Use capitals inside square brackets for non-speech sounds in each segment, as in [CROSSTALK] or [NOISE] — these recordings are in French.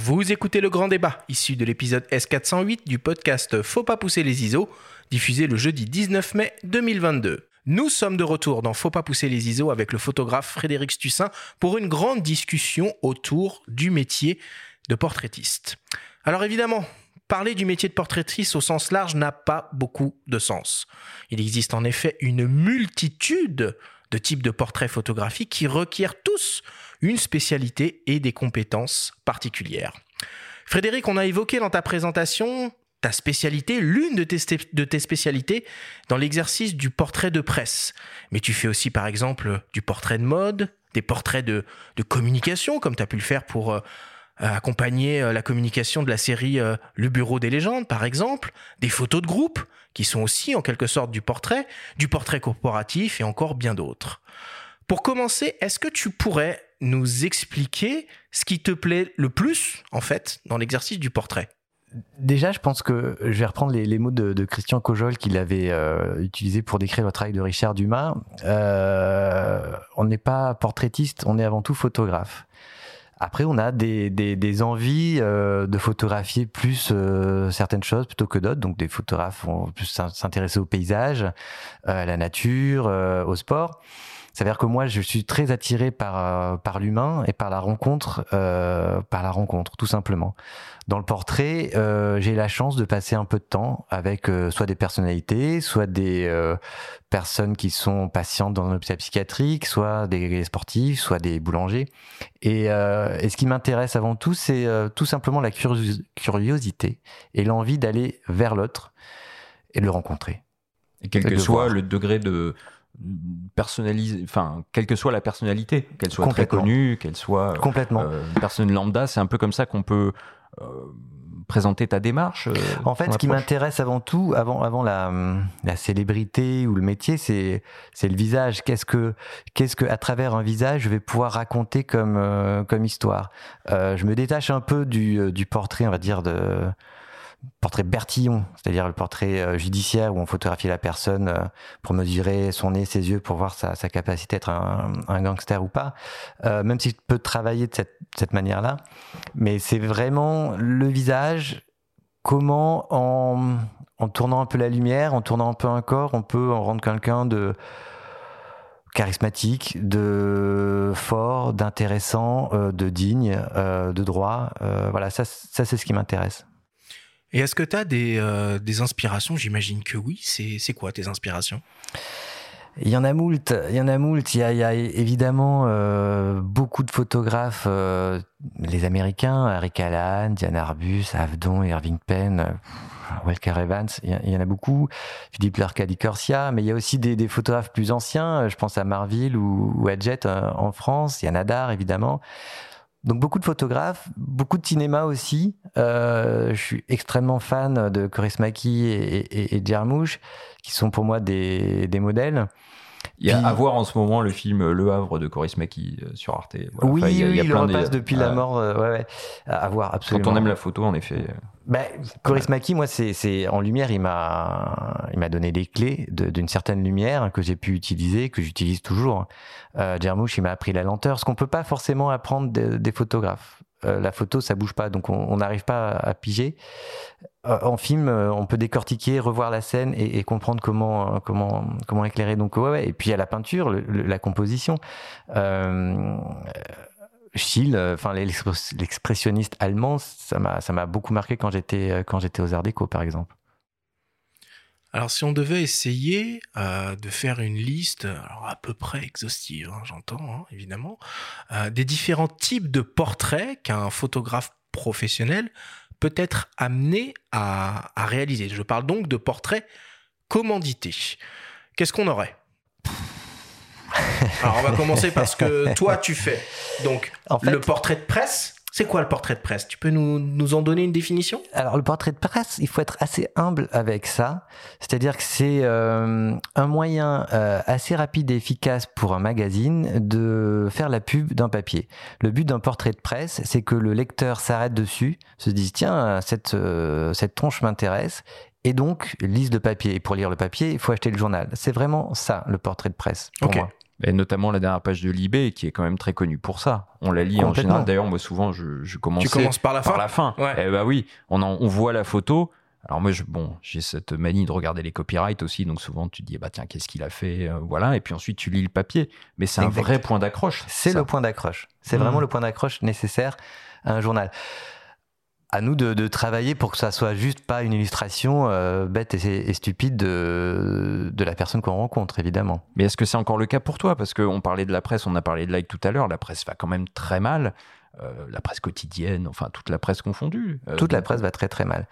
Vous écoutez le grand débat, issu de l'épisode S408 du podcast Faut pas pousser les ISO, diffusé le jeudi 19 mai 2022. Nous sommes de retour dans Faut pas pousser les ISO avec le photographe Frédéric Stussin pour une grande discussion autour du métier de portraitiste. Alors évidemment, parler du métier de portraitiste au sens large n'a pas beaucoup de sens. Il existe en effet une multitude de types de portraits photographiques qui requièrent tous une spécialité et des compétences particulières. Frédéric, on a évoqué dans ta présentation ta spécialité, l'une de tes, spécialités dans l'exercice du portrait de presse. Mais tu fais aussi par exemple du portrait de mode, des portraits de, communication, comme tu as pu le faire pour euh, accompagner euh, la communication de la série euh, Le Bureau des légendes, par exemple, des photos de groupe, qui sont aussi en quelque sorte du portrait, du portrait corporatif et encore bien d'autres. Pour commencer, est-ce que tu pourrais nous expliquer ce qui te plaît le plus, en fait, dans l'exercice du portrait? Déjà, je pense que je vais reprendre les, mots de, Christian Cojol qu'il avait euh, utilisé pour décrire le travail de Richard Dumas. Euh, on n'est pas portraitiste, on est avant tout photographe. Après, on a des, envies euh, de photographier plus certaines choses plutôt que d'autres. Donc, des photographes vont plus s'intéresser au paysage, à la nature, au sport. C'est-à-dire que moi, je suis très attiré par euh, par l'humain et par la rencontre, euh, par la rencontre, tout simplement. Dans le portrait, euh, j'ai la chance de passer un peu de temps avec euh, soit des personnalités, soit des personnes qui sont patientes dans un hôpital psychiatrique, soit des sportifs, soit des boulangers. Et, et ce qui m'intéresse avant tout, c'est tout simplement la curiosité et l'envie d'aller vers l'autre et de le rencontrer. Et quel que soit le degré de personnaliser, enfin, quelle que soit la personnalité, qu'elle soit très connue, qu'elle soit complètement euh, une personne lambda, c'est un peu comme ça qu'on peut euh, présenter ta démarche. Euh, en fait, ce qui m'intéresse avant tout, avant avant la, la célébrité ou le métier, c'est c'est le visage. Qu'est-ce que qu'est-ce que à travers un visage, je vais pouvoir raconter comme comme histoire? je me détache un peu du du portrait, on va dire de portrait Bertillon, c'est-à-dire le portrait euh, judiciaire où on photographie la personne euh, pour mesurer son nez, ses yeux, pour voir sa, capacité à être un, gangster ou pas, euh, même si je peux travailler de cette, manière-là. Mais c'est vraiment le visage, comment en, tournant un peu la lumière, en tournant un peu un corps, on peut en rendre quelqu'un de charismatique, de fort, d'intéressant, de digne, de droit. voilà, ça c'est ce qui m'intéresse. Et est-ce que tu as euh, des, inspirations? J'imagine que oui. C'est quoi tes inspirations? Il y en a moult, il y en a moult. Il y a, évidemment euh, beaucoup de photographes, euh, les Américains, Eric Allan, Diane Arbus, Avdon, Irving Penn, Walker Evans, il y, en a beaucoup. Philippe Lercadi Corsia, mais il y a aussi des, photographes plus anciens. Je pense à Marville ou, ou Adjet en France. Il y a Nadar évidemment. Donc beaucoup de photographes, beaucoup de cinéma aussi. Euh, je suis extrêmement fan de Coris Maki et, et, qui sont pour moi des, des modèles. Il y a à voir en ce moment le film Le Havre de Coris Maki euh, sur Arte. Oui, il, y a, il, le repasse depuis la mort. Euh, ouais, ouais, à voir absolument. Quand on aime la photo, en effet. Ben, Coris Maki, moi, c'est en lumière, il m'a il m'a donné les clés d'une certaine lumière que j'ai pu utiliser, que j'utilise toujours. Euh, il m'a appris la lenteur, ce qu'on peut pas forcément apprendre des photographes. Euh, la photo, ça bouge pas, donc on n'arrive pas à, piger. Euh, en film, euh, on peut décortiquer, revoir la scène et, comprendre comment comment comment éclairer. Donc ouais, ouais. Et puis il y a la peinture, la composition. Schill, enfin l'expressionniste allemand, ça m'a beaucoup marqué quand j'étais quand j'étais aux Arts Déco, par exemple. Alors si on devait essayer euh, de faire une liste, à peu près exhaustive, hein, j'entends hein, évidemment, euh, des différents types de portraits qu'un photographe professionnel peut être amené à, réaliser. Je parle donc de portraits commandités. Qu'est-ce qu'on aurait? [LAUGHS] Alors on va commencer parce que toi tu fais donc le portrait de presse c'est quoi le portrait de presse? Tu peux nous, nous, en donner une définition? Alors le portrait de presse, il faut être assez humble avec ça. C'est-à-dire que c'est euh, un moyen euh, assez rapide et efficace pour un magazine de faire la pub d'un papier. Le but d'un portrait de presse, c'est que le lecteur s'arrête dessus, se dise tiens cette euh, cette tronche m'intéresse et donc lise le papier. Et pour lire le papier, il faut acheter le journal. C'est vraiment ça le portrait de presse pour moi. Et notamment la dernière page de Libé, qui est quand même très connue pour ça. On la lit en général. D'ailleurs, moi, souvent, je, je commence. Tu commences par la fin. Par la fin. Ouais. Eh bah oui, on, on voit la photo. Alors moi, je, bon, j'ai cette manie de regarder les copyrights aussi, donc souvent tu te dis, bah tiens, qu'est-ce qu'il a fait, euh, voilà, et puis ensuite tu lis le papier. Mais c'est un vrai point d'accroche. C'est le point d'accroche. C'est Mmh. vraiment le point d'accroche nécessaire à un journal. À nous de, de, travailler pour que ça soit juste pas une illustration euh, bête et, et, stupide de, de la personne qu'on rencontre, évidemment. Mais est-ce que c'est encore le cas pour toi? Parce qu'on parlait de la presse, on a parlé de like tout à l'heure, la presse va quand même très mal. Euh, la presse quotidienne, enfin toute la presse confondue. Euh, toute la presse va très très mal.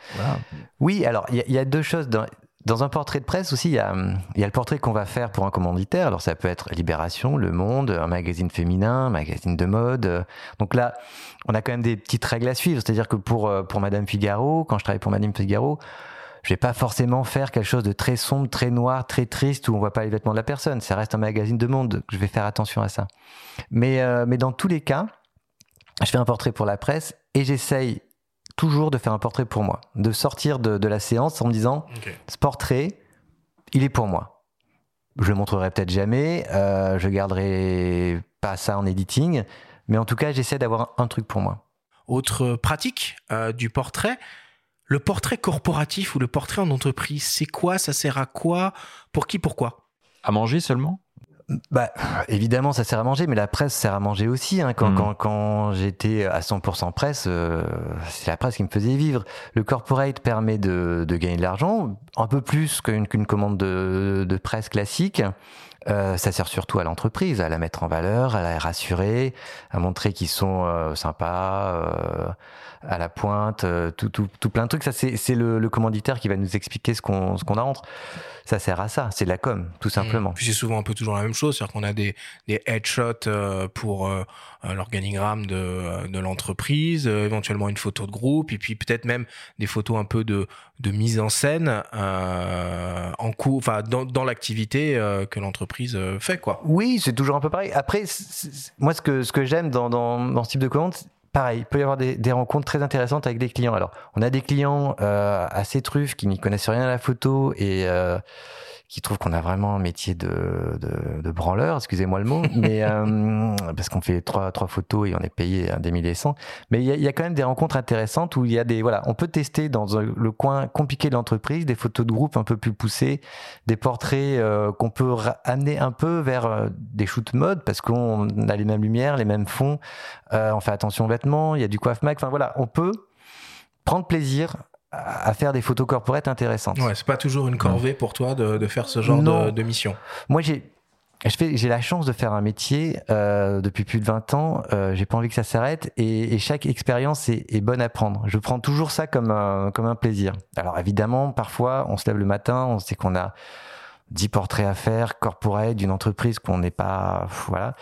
Oui, alors il y, y, a deux choses. Dans, dans, un portrait de presse aussi, il y a, y a, le portrait qu'on va faire pour un commanditaire. Alors ça peut être Libération, Le Monde, un magazine féminin, un magazine de mode. Donc là, on a quand même des petites règles à suivre. C'est-à-dire que pour, euh, pour Madame Figaro, quand je travaille pour Madame Figaro, je vais pas forcément faire quelque chose de très sombre, très noir, très triste où on voit pas les vêtements de la personne. Ça reste un magazine de monde. Je vais faire attention à ça. Mais, euh, mais dans tous les cas, je fais un portrait pour la presse et j'essaye toujours de faire un portrait pour moi, de sortir de, de la séance en me disant okay. ce portrait, il est pour moi. Je le montrerai peut-être jamais, euh, je garderai pas ça en editing, mais en tout cas, j'essaie d'avoir un, un, truc pour moi. Autre pratique euh, du portrait, le portrait corporatif ou le portrait en entreprise, c'est quoi? Ça sert à quoi? Pour qui? Pourquoi? À manger seulement? Bah, évidemment, ça sert à manger, mais la presse sert à manger aussi. Hein. Quand, mmh. quand, quand j'étais à 100% presse, euh, c'est la presse qui me faisait vivre. Le corporate permet de, de gagner de l'argent, un peu plus qu'une qu commande de, de, presse classique. Euh, ça sert surtout à l'entreprise, à la mettre en valeur, à la rassurer, à montrer qu'ils sont euh, sympas, euh, à la pointe, euh, tout, tout, tout, plein de trucs. Ça, c'est le, le, commanditaire qui va nous expliquer ce qu'on qu'on a entre. Ça sert à ça, c'est de la com, tout simplement. Mmh. Puis c'est souvent un peu toujours la même chose, c'est-à-dire qu'on a des, des headshots euh, pour euh, l'organigramme de, de l'entreprise, éventuellement une photo de groupe, et puis peut-être même des photos un peu de, de mise en scène euh, en cours, enfin dans, dans l'activité que l'entreprise fait, quoi. Oui, c'est toujours un peu pareil. Après, moi, ce que, ce que j'aime dans, dans, dans ce type de commande, pareil, il peut y avoir des, rencontres très intéressantes avec des clients. Alors, on a des clients euh, assez truffes qui n'y connaissent rien à la photo et euh, qui trouvent qu'on a vraiment un métier de, de, de branleur, excusez-moi le mot, [LAUGHS] mais euh, parce qu'on fait trois, trois photos et on est payé des milliers cent. Mais il y, a, il y, a, quand même des rencontres intéressantes où il y a des voilà, on peut tester dans un, le coin compliqué de l'entreprise des photos de groupe un peu plus poussées, des portraits euh, qu'on peut amener un peu vers euh, des shoots mode parce qu'on a les mêmes lumières, les mêmes fonds, euh, on fait attention aux vêtements, il y a du coiffe mag, enfin voilà, on peut prendre plaisir à faire des photos corporates intéressantes. Ouais, c'est pas toujours une corvée pour toi de, de faire ce genre de, de, mission. Moi, j'ai j'ai la chance de faire un métier euh, depuis plus de 20 ans. Euh, j'ai pas envie que ça s'arrête et, et, chaque expérience est, est, bonne à prendre. Je prends toujours ça comme un, comme un plaisir. Alors évidemment, parfois, on se lève le matin, on sait qu'on a 10 portraits à faire, corporate d'une entreprise qu'on n'est pas, voilà.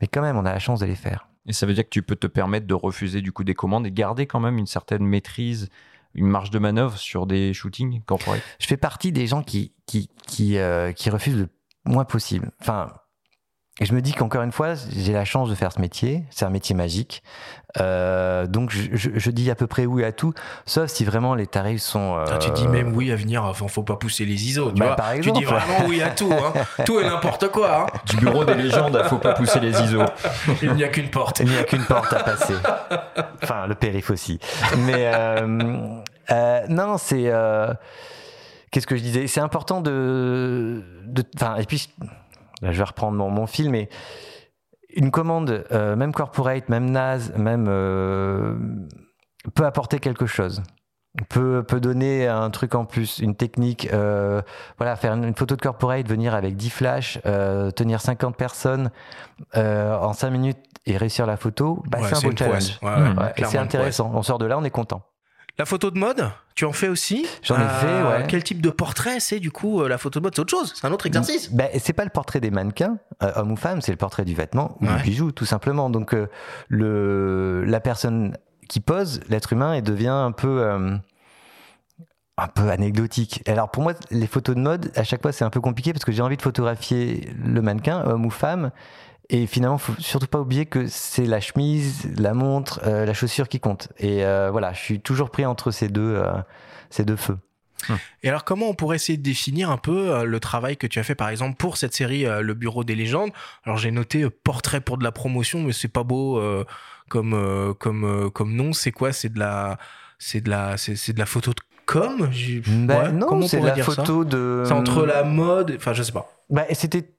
Mais quand même, on a la chance de les faire. Et ça veut dire que tu peux te permettre de refuser du coup des commandes et garder quand même une certaine maîtrise une marge de manœuvre sur des shootings corporate? Je fais partie des gens qui, qui, qui, euh, qui refusent le moins possible. Enfin, je me dis qu'encore une fois, j'ai la chance de faire ce métier. C'est un métier magique. Euh, donc, je, je, je, dis à peu près oui à tout, sauf si vraiment les tarifs sont. Euh... Ah, tu dis même oui à venir, enfin, faut pas pousser les ISO. Tu, bah, vois par exemple, tu dis vraiment oui à tout. Hein. [LAUGHS] tout et n'importe quoi. Hein. Du bureau des légendes, faut pas pousser les ISO. [LAUGHS] Il n'y a qu'une porte. Il n'y a qu'une porte à passer. Enfin, le périph' aussi. Mais euh, euh, non, c'est. euh, Qu'est-ce que je disais? C'est important de. Enfin, et puis là je vais reprendre mon, mon fil, mais une commande, euh, même corporate, même NAS, même euh, peut apporter quelque chose. Peut, peut donner un truc en plus, une technique. Voilà, faire une, une, photo de corporate, venir avec 10 flashs, tenir 50 personnes en 5 minutes et réussir la photo, bah, ouais, c'est un beau challenge. Ouais, ouais, ouais, c'est intéressant. On sort de là, on est content. La photo de mode, tu en fais aussi J'en ai fait, Euh, ouais. Quel type de portrait c'est du coup euh, la photo de mode C'est autre chose, c'est un autre exercice. Ben, c'est pas le portrait des mannequins, euh, homme ou femme, c'est le portrait du vêtement ou Ouais. du bijou, tout simplement. Donc euh, le la personne qui pose, l'être humain, et devient un peu un peu anecdotique. Alors pour moi, les photos de mode, à chaque fois, c'est un peu compliqué parce que j'ai envie de photographier le mannequin, homme ou femme. Et finalement, faut surtout pas oublier que c'est la chemise, la montre, euh, la chaussure qui compte. Et euh, voilà, je suis toujours pris entre ces deux, euh, ces deux feux. Hum. Et alors, comment on pourrait essayer de définir un peu le travail que tu as fait, par exemple, pour cette série Le Bureau des légendes? Alors, j'ai noté portrait pour de la promotion, mais c'est pas beau comme comme comme nom. C'est quoi? C'est de la c'est de la c'est de la photo de com? Bah, Non, c'est la photo de. C'est entre la mode. Enfin, je sais pas. Bah, c'était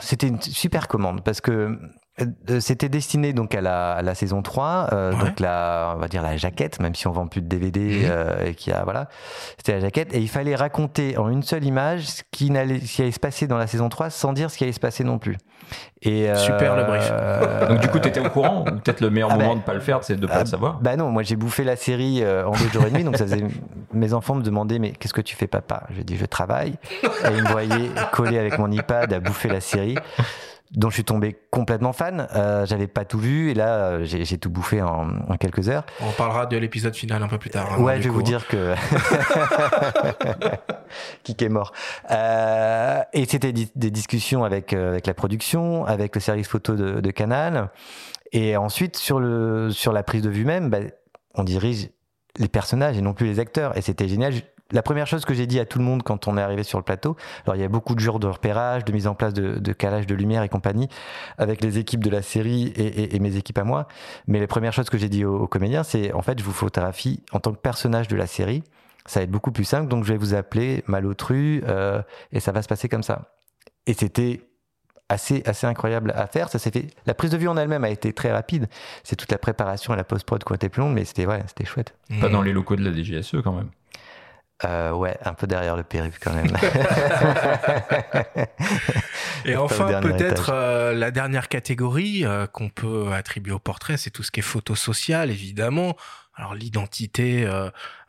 c'était une super commande parce que c'était destiné donc à la, à la saison 3, euh, donc la, on va dire la jaquette, même si on vend plus de DVD mhm. euh, et qu'il y a voilà, c'était la jaquette et il fallait raconter en une seule image ce qui allait, ce qui allait se passer dans la saison 3 sans dire ce qui allait se passer non plus. Et Super le brief. donc du coup, tu étais au courant ou peut-être le meilleur ah moment ben, de pas le faire, c'est de pas le savoir. Bah non, moi j'ai bouffé la série en deux jours et demi, donc ça faisait [LAUGHS] mes enfants me demandaient mais qu'est-ce que tu fais papa? Je dis je travaille et ils me voyaient coller avec mon iPad à bouffer la série dont je suis tombé complètement fan. Euh, J'avais pas tout vu et là euh, j'ai tout bouffé en, en, quelques heures. On parlera de l'épisode final un peu plus tard. Hein, ouais, je vais vous dire que [LAUGHS] qui est mort. Euh, et c'était des discussions avec euh, avec la production, avec le service photo de, de, Canal, et ensuite sur le sur la prise de vue même, bah, on dirige les personnages et non plus les acteurs. Et c'était génial la première chose que j'ai dit à tout le monde quand on est arrivé sur le plateau, alors il y a beaucoup de jours de repérage, de mise en place de, de calage de lumière et compagnie avec les équipes de la série et, mes équipes à moi. Mais la première chose que j'ai dit aux, comédiens, c'est en fait, je vous photographie en tant que personnage de la série. Ça va être beaucoup plus simple, donc je vais vous appeler Malotru euh, et ça va se passer comme ça. Et c'était assez assez incroyable à faire. Ça s'est fait. La prise de vue en elle-même a été très rapide. C'est toute la préparation et la post-prod qui ont été plus longue, mais c'était ouais, c'était chouette. Pas dans les locaux de la DGSE quand même. Euh, ouais, un peu derrière le périph' quand même. [LAUGHS] Et enfin, peut-être euh, la dernière catégorie euh, qu'on peut attribuer au portrait, c'est tout ce qui est photo sociale, évidemment. Alors l'identité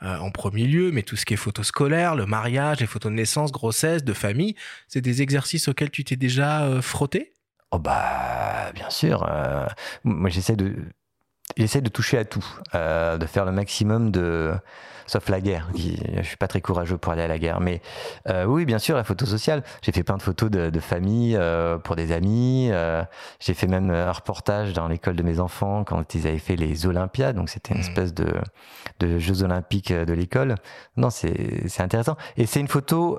en premier lieu, mais tout ce qui est photo scolaire, le mariage, les photos de naissance, grossesse, de famille, c'est des exercices auxquels tu t'es déjà frotté? Oh bah bien sûr. moi j'essaie de j'essaie de toucher à tout, de faire le maximum de sauf la guerre. Je suis pas très courageux pour aller à la guerre, mais euh, oui, bien sûr, la photo sociale. J'ai fait plein de photos de, famille euh, pour des amis. Euh, j'ai fait même un reportage dans l'école de mes enfants quand ils avaient fait les Olympiades, donc c'était une mmh. espèce de, de Jeux olympiques de l'école. Non, c'est intéressant. Et c'est une photo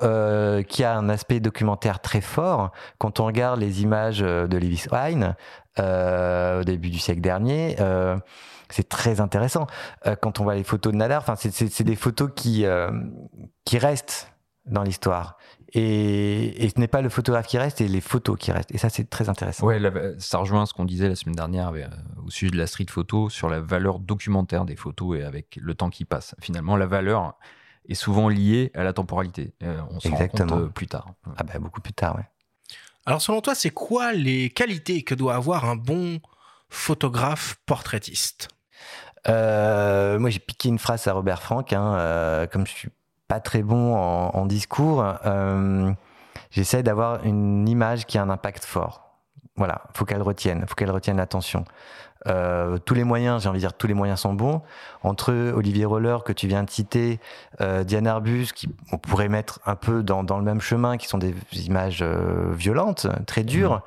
qui a un aspect documentaire très fort. Quand on regarde les images de Lewis Hine au début du siècle dernier c'est très intéressant. Euh, quand on voit les photos de Nadar, c'est des photos qui, euh, qui restent dans l'histoire. Et, ce n'est pas le photographe qui reste, c'est les photos qui restent. Et ça, c'est très intéressant. Ouais, ça rejoint ce qu'on disait la semaine dernière euh, au sujet de la street photo sur la valeur documentaire des photos et avec le temps qui passe. Finalement, la valeur est souvent liée à la temporalité. on s'en rend compte plus tard. Ah bah, beaucoup plus tard, ouais. Alors, selon toi, c'est quoi les qualités que doit avoir un bon photographe portraitiste? Euh, moi, j'ai piqué une phrase à Robert Frank. Hein, euh, comme je suis pas très bon en, discours, euh, j'essaie d'avoir une image qui a un impact fort. Voilà, faut qu'elle retienne, faut qu'elle retienne l'attention. Tous les moyens, j'ai envie de dire, tous les moyens sont bons. Entre Olivier Roller que tu viens de citer, Diane Arbus, qui on pourrait mettre un peu dans, dans le même chemin, qui sont des images violentes, très dures,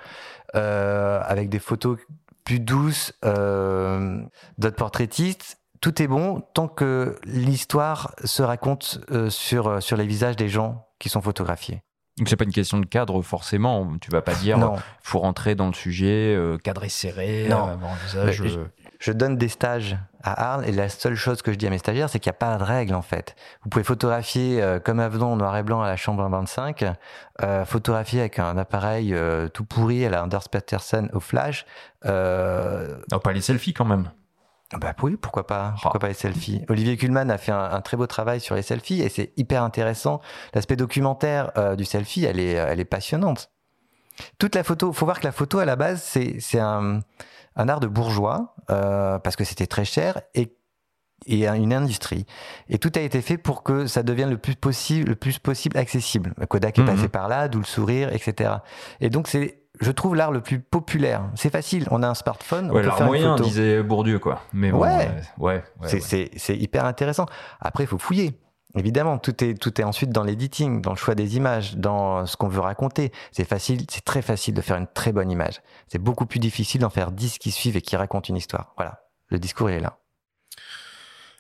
mmh. avec des photos plus douce, euh, d'autres portraitistes. Tout est bon tant que l'histoire se raconte euh, sur, euh, sur les visages des gens qui sont photographiés. Donc c'est pas une question de cadre forcément. Tu vas pas dire il faut rentrer dans le sujet, cadré serré, non. visage, je donne des stages à Arles et la seule chose que je dis à mes stagiaires, c'est qu'il n'y a pas de règle en fait. Vous pouvez photographier euh, comme avenant en noir et blanc à la chambre 25, euh, photographier avec un appareil euh, tout pourri à la Anders Peterson au flash. Euh... Non, pas les selfies quand même. Bah oui, pourquoi pas Pourquoi pas les selfies Olivier Kuhlmann a fait un, très beau travail sur les selfies et c'est hyper intéressant. L'aspect documentaire du selfie, elle est, elle est passionnante. Toute la photo, faut voir que la photo à la base, c'est un un art de bourgeois euh, parce que c'était très cher et et une industrie. Et tout a été fait pour que ça devienne le plus possible, le plus possible accessible. Kodak est mhm. passé par là, d'où le sourire, etc. Et donc c'est, je trouve l'art le plus populaire. C'est facile, on a un smartphone. Ouais, l'art moyen, disait Bourdieu, quoi. Mais ouais, ouais, ouais, c'est hyper intéressant. Après, il faut fouiller. Évidemment, tout est, tout est ensuite dans l'editing, dans le choix des images, dans ce qu'on veut raconter. C'est facile, c'est très facile de faire une très bonne image. C'est beaucoup plus difficile d'en faire dix qui suivent et qui racontent une histoire. Voilà. Le discours, il est là.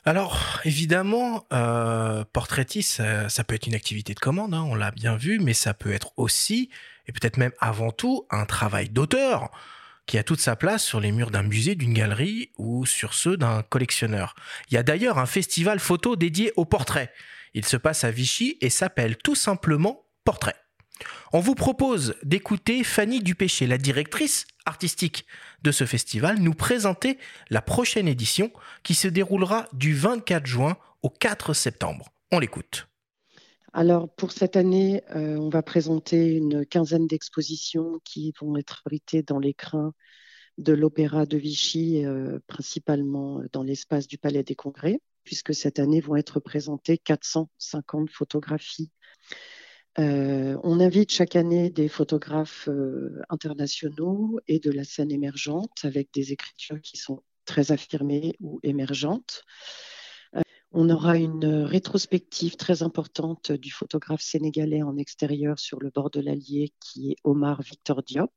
Alors, évidemment, euh, portraitiste, ça, peut être une activité de commande, hein, on l'a bien vu, mais ça peut être aussi, et peut-être même avant tout, un travail d'auteur qui a toute sa place sur les murs d'un musée, d'une galerie ou sur ceux d'un collectionneur. Il y a d'ailleurs un festival photo dédié au portrait. Il se passe à Vichy et s'appelle tout simplement Portrait. On vous propose d'écouter Fanny Dupéché, la directrice artistique de ce festival, nous présenter la prochaine édition qui se déroulera du 24 juin au 4 septembre. On l'écoute. Alors pour cette année, euh, on va présenter une quinzaine d'expositions qui vont être abritées dans l'écrin de l'Opéra de Vichy, euh, principalement dans l'espace du Palais des Congrès, puisque cette année vont être présentées 450 photographies euh, on invite chaque année des photographes internationaux et de la scène émergente avec des écritures qui sont très affirmées ou émergentes. Euh, on aura une rétrospective très importante du photographe sénégalais en extérieur sur le bord de l'Allier qui est Omar Victor Diop.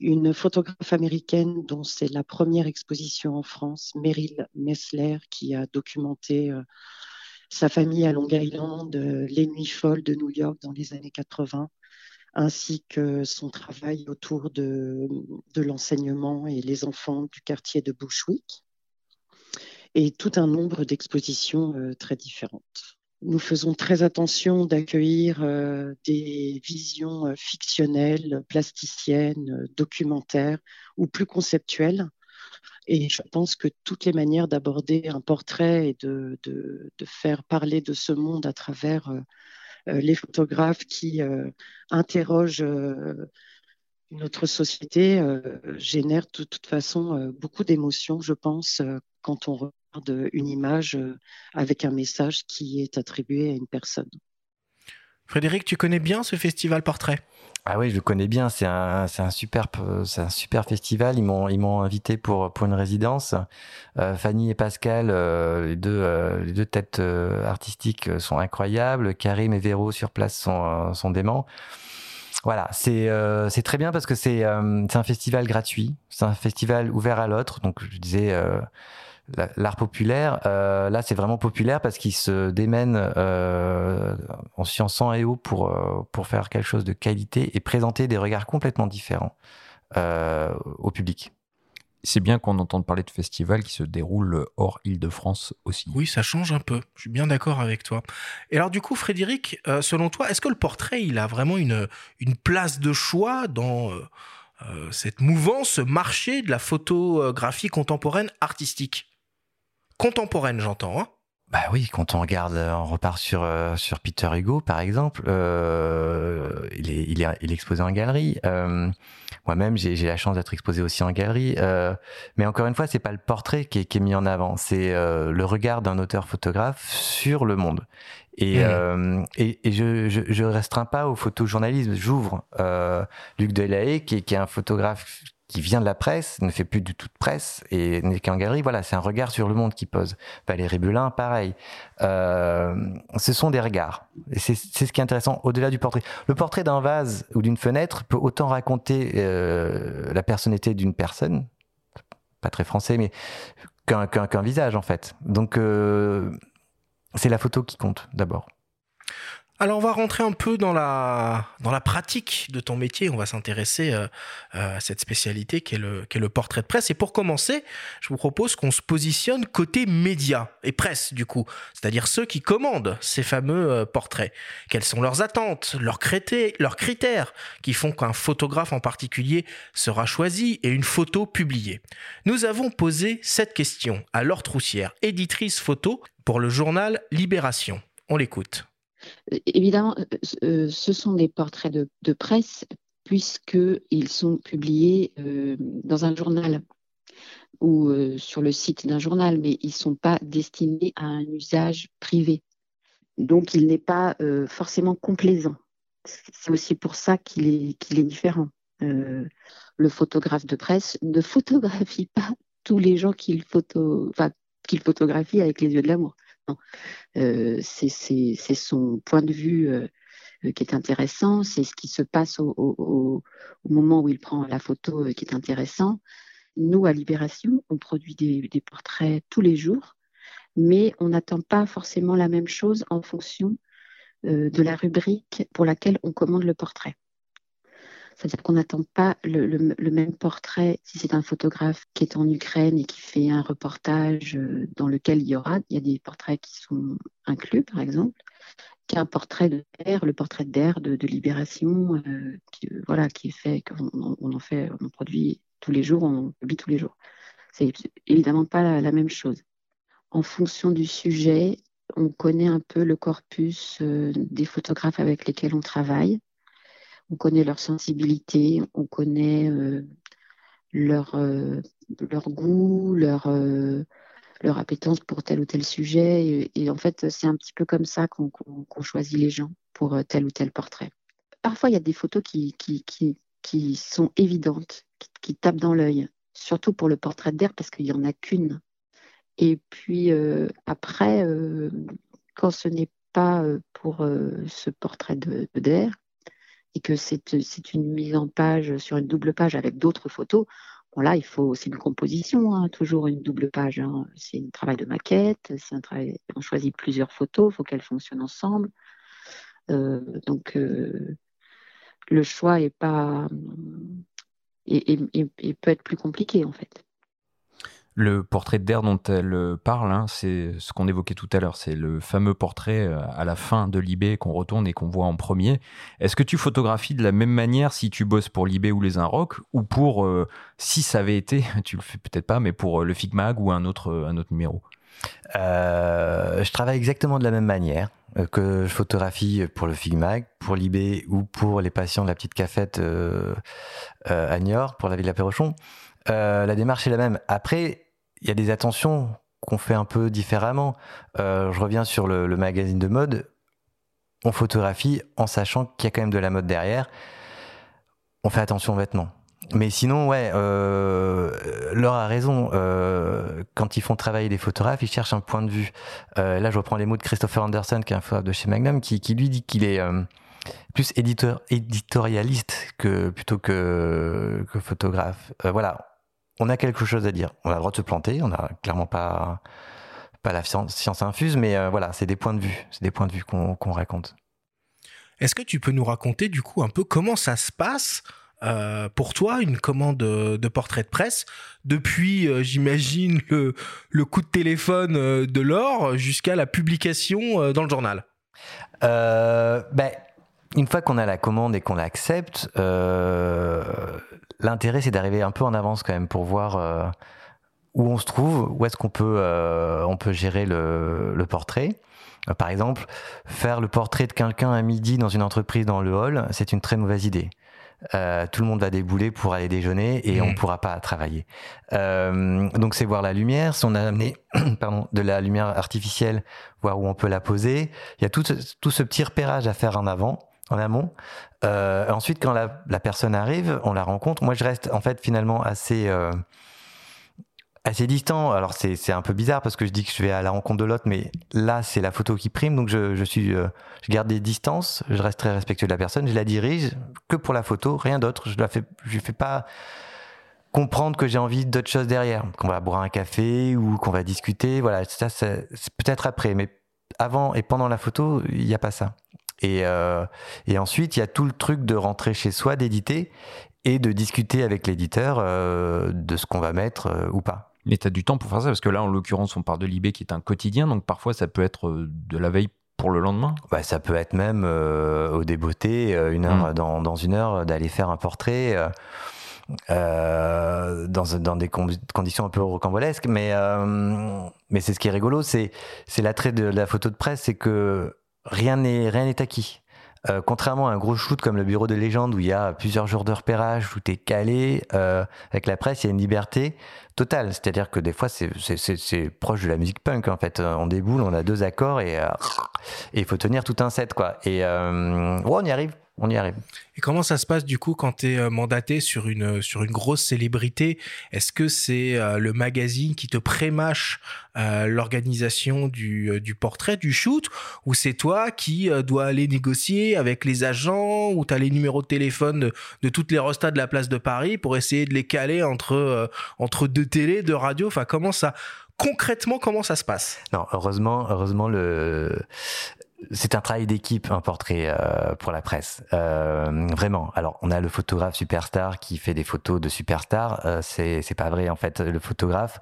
Une photographe américaine dont c'est la première exposition en France, Meryl Messler, qui a documenté sa famille à Long Island, euh, les nuits folles de New York dans les années 80, ainsi que son travail autour de, l'enseignement et les enfants du quartier de Bushwick, et tout un nombre d'expositions euh, très différentes. Nous faisons très attention d'accueillir euh, des visions fictionnelles, plasticiennes, documentaires ou plus conceptuelles et je pense que toutes les manières d'aborder un portrait et de, faire parler de ce monde à travers euh, euh, les photographes qui euh, interrogent notre société génèrent de toute façon beaucoup d'émotions, je pense, quand on une image avec un message qui est attribué à une personne. Frédéric, tu connais bien ce festival portrait? Ah oui, je le connais bien. C'est un, c'est un super, c'est un super festival. Ils m'ont, ils m'ont invité pour pour une résidence. Euh, Fanny et Pascal, euh, les deux, euh, les deux têtes artistiques sont incroyables. Karim et Véro sur place sont sont déments. Voilà, c'est c'est très bien parce que c'est c'est un festival gratuit. C'est un festival ouvert à l'autre. Donc je disais l'art populaire, euh, là c'est vraiment populaire parce qu'il se démène euh, en science et haut pour, euh, pour faire quelque chose de qualité et présenter des regards complètement différents au public. C'est bien qu'on entende parler de festivals qui se déroulent hors Île-de-France aussi. Oui, ça change un peu. Je suis bien d'accord avec toi. Et alors du coup, Frédéric, selon toi, est-ce que le portrait, il a vraiment une, une place de choix dans cette mouvance, ce marché de la photographie contemporaine artistique? Contemporaine, j'entends. Hein bah oui, quand on regarde, on repart sur euh, sur Peter Hugo par exemple, euh, il, est, il, est, il est exposé en galerie. Euh, Moi-même, j'ai la chance d'être exposé aussi en galerie. Euh, mais encore une fois, c'est pas le portrait qui est, qui est mis en avant, c'est euh, le regard d'un auteur-photographe sur le monde. Et, mmh. et, et, je, je, je restreins pas au photojournalisme. J'ouvre Luc Delahaye, qui, qui est un photographe qui vient de la presse, ne fait plus du tout de presse et n'est qu'en galerie. Voilà, c'est un regard sur le monde qui pose. Valérie Bulin, pareil. Euh, ce sont des regards. Et c'est ce qui est intéressant au-delà du portrait. Le portrait d'un vase ou d'une fenêtre peut autant raconter euh, la personnalité d'une personne, pas très français, mais qu'un visage en fait. Donc euh, c'est la photo qui compte d'abord. Alors on va rentrer un peu dans la dans la pratique de ton métier. On va s'intéresser euh, euh, à cette spécialité qui est le le portrait de presse. Et pour commencer, je vous propose qu'on se positionne côté médias et presse du coup, c'est-à-dire ceux qui commandent ces fameux euh, portraits. Quelles sont leurs attentes, leurs critères, leurs critères qui font qu'un photographe en particulier sera choisi et une photo publiée. Nous avons posé cette question à Laure Troussière, éditrice photo pour le journal Libération. On l'écoute. Évidemment, euh, euh, ce sont des portraits de, presse puisqu'ils sont publiés euh, dans un journal ou sur le site d'un journal, mais ils ne sont pas destinés à un usage privé. Donc, il n'est pas forcément complaisant. C'est aussi pour ça qu'il est, différent. le photographe de presse ne photographie pas tous les gens qu'il photographie avec les yeux de l'amour. Euh, c'est son point de vue euh, qui est intéressant, c'est ce qui se passe au, moment où il prend la photo euh, qui est intéressant. Nous, à Libération, on produit des, portraits tous les jours mais on n'attend pas forcément la même chose en fonction euh, de la rubrique pour laquelle on commande le portrait. C'est-à-dire qu'on n'attend pas le, même portrait si c'est un photographe qui est en Ukraine et qui fait un reportage euh, dans lequel il y aura, il y a des portraits qui sont inclus, par exemple, qu'un portrait de terre, le portrait de, de, Libération, euh, qui, voilà, qui est fait, qu'on on en fait, on en produit tous les jours, on publie tous les jours. C'est évidemment pas la, même chose. En fonction du sujet, on connaît un peu le corpus euh, des photographes avec lesquels on travaille. On connaît leur sensibilité, on connaît euh, leur, euh, leur goût, leur, leur appétence pour tel ou tel sujet. Et, en fait, c'est un petit peu comme ça qu'on choisit les gens pour tel ou tel portrait. Parfois, il y a des photos qui, sont évidentes, qui, tapent dans l'œil, surtout pour le portrait d'air parce qu'il n'y en a qu'une. Et puis euh, après, euh, quand ce n'est pas euh, pour ce portrait d'air et que c'est, une mise en page sur une double page avec d'autres photos, bon là, il faut, c'est une composition, hein, toujours une double page. Hein. C'est un travail de maquette, c'est un travail, on choisit plusieurs photos, il faut qu'elles fonctionnent ensemble. donc le choix est pas et, peut être plus compliqué en fait. Le portrait d'air dont elle parle, hein, c'est ce qu'on évoquait tout à l'heure, c'est le fameux portrait euh, à la fin de Libé qu'on retourne et qu'on voit en premier. Est-ce que tu photographies de la même manière si tu bosses pour Libé ou les Inrocks ou pour, euh, si ça avait été, [LAUGHS] tu le fais peut-être pas, mais pour euh, le Figmag ou un autre, un autre numéro? Je travaille exactement de la même manière que je photographie pour le Figmag, pour Libé ou pour les patients de la petite cafette à Niort, pour la ville de la Perrochon. la démarche est la même. Après, il y a des attentions qu'on fait un peu différemment. Euh, je reviens sur le, magazine de mode. On photographie en sachant qu'il y a quand même de la mode derrière. On fait attention aux vêtements. Mais sinon, ouais, euh, Laure a raison. Euh, quand ils font travailler des photographes, ils cherchent un point de vue. Euh, là, je reprends les mots de Christopher Anderson, qui est un photographe de chez Magnum, qui, qui lui dit qu'il est plus éditeur, éditorialiste que plutôt que, que photographe. voilà, on a quelque chose à dire. On a le droit de se planter, on n'a clairement pas, pas la science, infuse, mais euh, voilà, c'est des points de vue, c'est des points de vue qu'on raconte. Est-ce que tu peux nous raconter du coup un peu comment ça se passe euh, pour toi une commande de portrait de presse depuis, euh, j'imagine, le, coup de téléphone de l'or jusqu'à la publication dans le journal? Ben, une fois qu'on a la commande et qu'on l'accepte, l'intérêt c'est d'arriver un peu en avance quand même pour voir euh, où on se trouve, où est-ce qu'on peut, euh, on peut gérer le, le portrait. Par exemple, faire le portrait de quelqu'un à midi dans une entreprise dans le hall, c'est une très mauvaise idée. Euh, tout le monde va débouler pour aller déjeuner et on on mmh. pourra pas travailler. Euh, donc c'est voir la lumière. Si on a amené [CLEARS THROAT] pardon, de la lumière artificielle, voir où on peut la poser. Il y a tout tout ce petit repérage à faire en avant en amont. Euh, ensuite, quand la, personne arrive, on la rencontre. Moi, je reste en fait finalement assez euh, assez distant. Alors c'est un peu bizarre parce que je dis que je vais à la rencontre de l'autre, mais là c'est la photo qui prime, donc je, je suis euh, je garde des distances. Je reste très respectueux de la personne. Je la dirige que pour la photo, rien d'autre. Je la fais, je fais pas comprendre que j'ai envie d'autre chose derrière, qu'on va boire un café ou qu'on va discuter. Voilà, ça c'est peut-être après, mais avant et pendant la photo, il n'y a pas ça. Et, euh, et ensuite, il y a tout le truc de rentrer chez soi, d'éditer et de discuter avec l'éditeur euh, de ce qu'on va mettre euh, ou pas. Mais tu as du temps pour faire ça parce que là, en l'occurrence, on parle de Libé qui est un quotidien, donc parfois ça peut être de la veille pour le lendemain bah, Ça peut être même au débeauté, une heure, hmm. dans, dans, une heure, d'aller faire un portrait. Euh, dans, dans, des conditions un peu rocambolesques, mais, mais c'est ce qui est rigolo, c'est l'attrait de la photo de presse, c'est que rien n'est rien n'est acquis. Euh, contrairement à un gros shoot comme le bureau de légende où il y a plusieurs jours de repérage, où tu calé, euh, avec la presse, il y a une liberté totale. C'est-à-dire que des fois, c'est proche de la musique punk, en fait. On déboule, on a deux accords et euh, il faut tenir tout un set, quoi. Et on y arrive on y arrive. Et comment ça se passe du coup quand tu es euh, mandaté sur une, sur une grosse célébrité? Est-ce que c'est euh, le magazine qui te prémâche euh, l'organisation du, du, portrait, du shoot? Ou c'est toi qui dois aller négocier avec les agents? Ou tu as les numéros de téléphone de, toutes les restats de la place de Paris pour essayer de les caler entre, entre deux télés, deux radios? Enfin, comment ça concrètement, comment ça se passe? Non, heureusement, heureusement le c'est un travail d'équipe, un portrait euh, pour la presse. Euh, vraiment. Alors, on a le photographe superstar qui fait des photos de superstar. Euh, c'est pas vrai en fait. Le photographe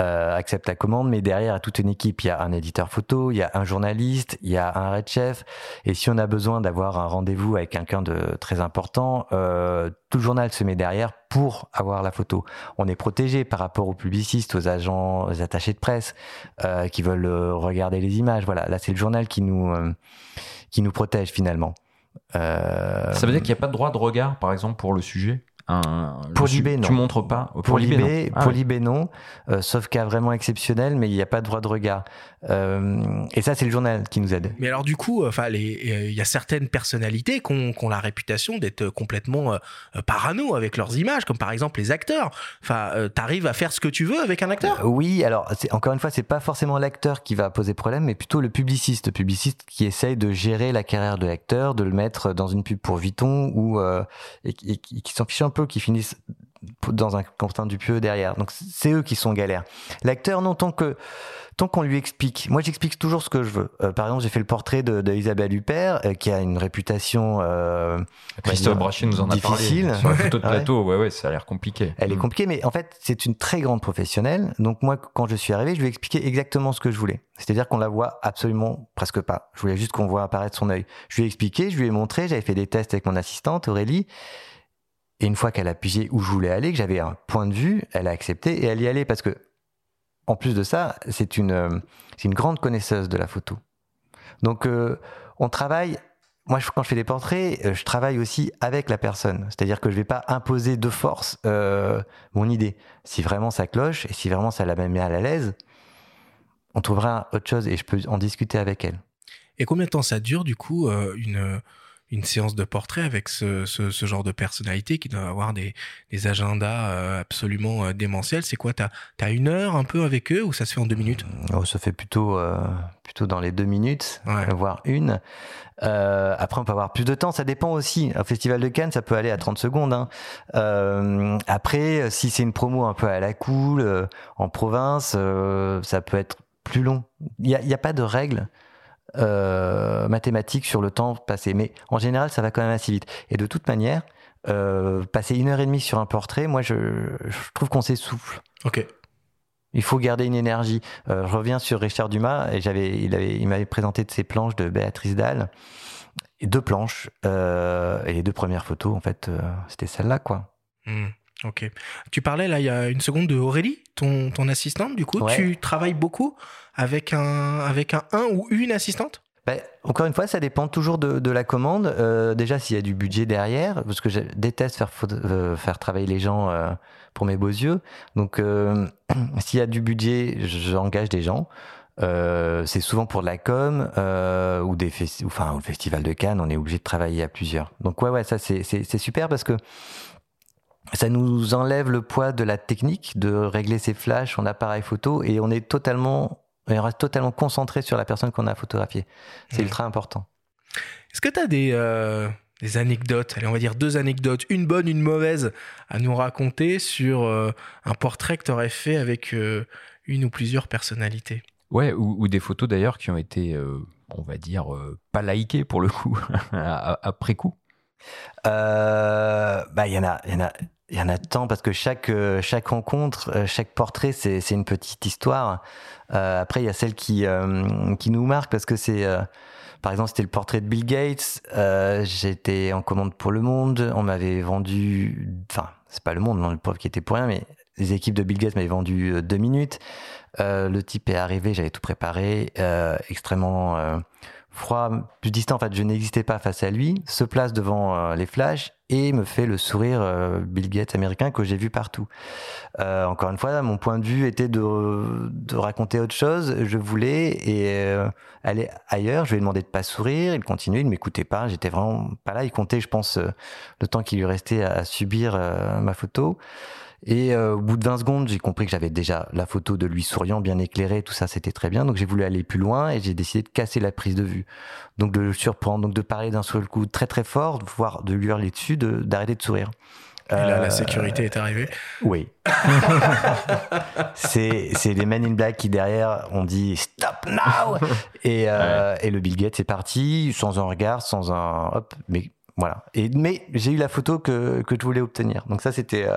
euh, accepte la commande, mais derrière, il y a toute une équipe. Il y a un éditeur photo, il y a un journaliste, il y a un red chef. Et si on a besoin d'avoir un rendez-vous avec quelqu'un de très important, euh, tout le journal se met derrière pour avoir la photo. On est protégé par rapport aux publicistes, aux agents, aux attachés de presse euh, qui veulent euh, regarder les images. Voilà, là c'est le journal qui nous euh, qui nous protège finalement. Euh... Ça veut dire qu'il n'y a pas de droit de regard, par exemple, pour le sujet? Pour l'IB, non. Tu montres pas? Pour, l'IB, non. Ah pour non. Euh, sauf cas vraiment exceptionnel, mais il n'y a pas de droit de regard. Euh, et ça, c'est le journal qui nous aide. Mais alors, du coup, enfin, il y a certaines personnalités qui ont, la réputation d'être complètement euh, parano avec leurs images, comme par exemple les acteurs. Enfin, euh, t'arrives à faire ce que tu veux avec un acteur? Oui, alors encore une fois, c'est pas forcément l'acteur qui va poser problème, mais plutôt le publiciste, le publiciste qui essaye de gérer la carrière de l'acteur, de le mettre dans une pub pour Vuitton ou et, qui s'en fiche un peu, qui finissent dans un Quentin Dupieux derrière. Donc c'est eux qui sont galères. L'acteur, non, tant que tant qu'on lui explique. Moi, j'explique toujours ce que je veux. Euh, par exemple, j'ai fait le portrait de, de Isabelle Huppert, euh, qui a une réputation. Euh, Christophe Brachet nous en a difficile. parlé. Sur la photo de [LAUGHS] plateau, ouais, ouais, ça a l'air compliqué. Elle est mm. compliquée, mais en fait, c'est une très grande professionnelle. Donc moi, quand je suis arrivé, je lui ai expliqué exactement ce que je voulais. C'est-à-dire qu'on la voit absolument presque pas. Je voulais juste qu'on voit apparaître son œil. Je lui ai expliqué, je lui ai montré, j'avais fait des tests avec mon assistante Aurélie. Et une fois qu'elle a pigé où je voulais aller, que j'avais un point de vue, elle a accepté et elle y allait parce que, en plus de ça, c'est une, euh, une grande connaisseuse de la photo. Donc, euh, on travaille. Moi, quand je fais des portraits, euh, je travaille aussi avec la personne. C'est-à-dire que je vais pas imposer de force mon idée. Si vraiment ça cloche et si vraiment ça la met à l'aise, on trouvera autre chose et je peux en discuter avec elle. Et combien de temps ça dure, du coup, une une séance de portrait avec ce, ce, genre de personnalité qui doit avoir des, des agendas euh, absolument euh, démentiels. C'est quoi T'as as une heure un peu avec eux ou ça se fait en deux minutes? Oh, Ça fait plutôt, euh, plutôt dans les deux minutes, voire une. après, on peut avoir plus de temps. Ça dépend aussi. Au Festival de Cannes, ça peut aller à 30 secondes. Hein. après, si c'est une promo un peu à la cool, en province, ça peut être plus long. Il n'y a, y a pas de règle euh, mathématiques sur le temps passé. Mais en général, ça va quand même assez vite. Et de toute manière, euh, passer une heure et demie sur un portrait, moi, je, je trouve qu'on s'essouffle. Ok. Il faut garder une énergie. Euh, je reviens sur Richard Dumas et j'avais, il avait, il m'avait présenté de ses planches de Béatrice Dalle. Et deux planches et les deux premières photos, en fait, c'était celle-là, quoi. Hmm. Ok. Tu parlais là il y a une seconde de Aurélie, ton, ton assistante. Du coup, tu travailles beaucoup avec un avec un un ou une assistante? Ben, encore une fois, ça dépend toujours de, de la commande. Euh, déjà, s'il y a du budget derrière, parce que je déteste faire euh, faire travailler les gens euh, pour mes beaux yeux. Donc, [CLEARS THROAT] s'il y a du budget, j'engage des gens. c'est souvent pour de la com ou des enfin au festival de Cannes, on est obligé de travailler à plusieurs. Donc ouais ouais ça c'est super parce que ça nous enlève le poids de la technique, de régler ses flashs en appareil photo, et on est totalement, on reste totalement concentré sur la personne qu'on a photographiée. C'est ultra important. Est-ce que tu as des, euh, des anecdotes, allez, on va dire deux anecdotes, une bonne, une mauvaise, à nous raconter sur euh, un portrait que tu aurais fait avec euh, une ou plusieurs personnalités? Ouais, ou, des photos d'ailleurs qui ont été, on va dire, pas likées pour le coup, [LAUGHS] après coup. bah, il y en a, il y en a il y en a tant parce que chaque euh, rencontre, euh, chaque portrait, c'est une petite histoire. Euh, après, il y a celle qui qui nous marque parce que c'est par exemple, c'était le portrait de Bill Gates. J'étais en commande pour Le Monde. On m'avait vendu, enfin, c'est pas Le Monde, non, le pauvre qui était pour rien, mais les équipes de Bill Gates m'avaient vendu deux minutes. le type est arrivé, j'avais tout préparé, extrêmement froid, plus distant. En fait, je n'existais pas face à lui. Se place devant les flashs et me fait le sourire euh, Bill Gates américain que j'ai vu partout. Euh, encore une fois, mon point de vue était de, raconter autre chose. Je voulais euh, aller ailleurs. Je lui ai demandé de pas sourire. Il continuait, il m'écoutait pas. J'étais vraiment pas là. Il comptait, je pense, le temps qu'il lui restait à subir ma photo. Et euh, au bout de 20 secondes, j'ai compris que j'avais déjà la photo de lui souriant, bien éclairé, tout ça, c'était très bien. Donc j'ai voulu aller plus loin et j'ai décidé de casser la prise de vue. Donc de le surprendre, donc de parler d'un seul coup très très fort, voire de lui hurler dessus, d'arrêter de, sourire. Et là, la sécurité est arrivée. Oui. [LAUGHS] c'est les Men in Black qui derrière ont dit stop now et, et le Bill Gates est parti sans un regard, sans un hop, mais voilà. Et mais j'ai eu la photo que que je voulais obtenir. Donc ça c'était